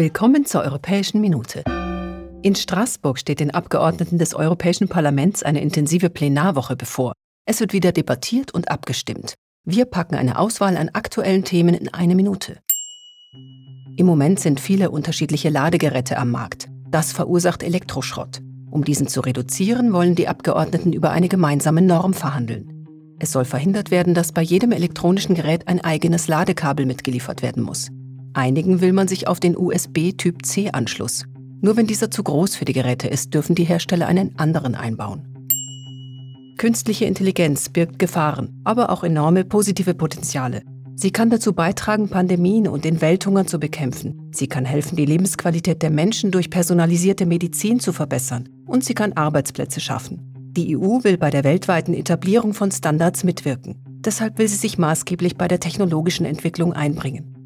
Willkommen zur Europäischen Minute. In Straßburg steht den Abgeordneten des Europäischen Parlaments eine intensive Plenarwoche bevor. Es wird wieder debattiert und abgestimmt. Wir packen eine Auswahl an aktuellen Themen in eine Minute. Im Moment sind viele unterschiedliche Ladegeräte am Markt. Das verursacht Elektroschrott. Um diesen zu reduzieren, wollen die Abgeordneten über eine gemeinsame Norm verhandeln. Es soll verhindert werden, dass bei jedem elektronischen Gerät ein eigenes Ladekabel mitgeliefert werden muss. Einigen will man sich auf den USB-Typ C-Anschluss. Nur wenn dieser zu groß für die Geräte ist, dürfen die Hersteller einen anderen einbauen. Künstliche Intelligenz birgt Gefahren, aber auch enorme positive Potenziale. Sie kann dazu beitragen, Pandemien und den Welthunger zu bekämpfen. Sie kann helfen, die Lebensqualität der Menschen durch personalisierte Medizin zu verbessern. Und sie kann Arbeitsplätze schaffen. Die EU will bei der weltweiten Etablierung von Standards mitwirken. Deshalb will sie sich maßgeblich bei der technologischen Entwicklung einbringen.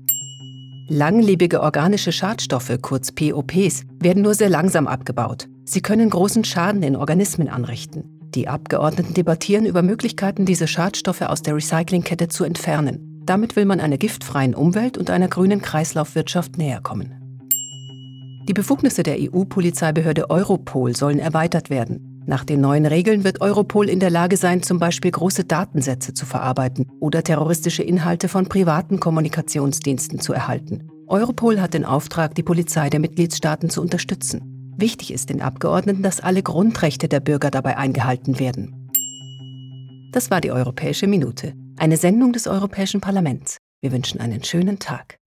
Langlebige organische Schadstoffe, kurz POPs, werden nur sehr langsam abgebaut. Sie können großen Schaden in Organismen anrichten. Die Abgeordneten debattieren über Möglichkeiten, diese Schadstoffe aus der Recyclingkette zu entfernen. Damit will man einer giftfreien Umwelt und einer grünen Kreislaufwirtschaft näher kommen. Die Befugnisse der EU-Polizeibehörde Europol sollen erweitert werden. Nach den neuen Regeln wird Europol in der Lage sein, zum Beispiel große Datensätze zu verarbeiten oder terroristische Inhalte von privaten Kommunikationsdiensten zu erhalten. Europol hat den Auftrag, die Polizei der Mitgliedstaaten zu unterstützen. Wichtig ist den Abgeordneten, dass alle Grundrechte der Bürger dabei eingehalten werden. Das war die Europäische Minute, eine Sendung des Europäischen Parlaments. Wir wünschen einen schönen Tag.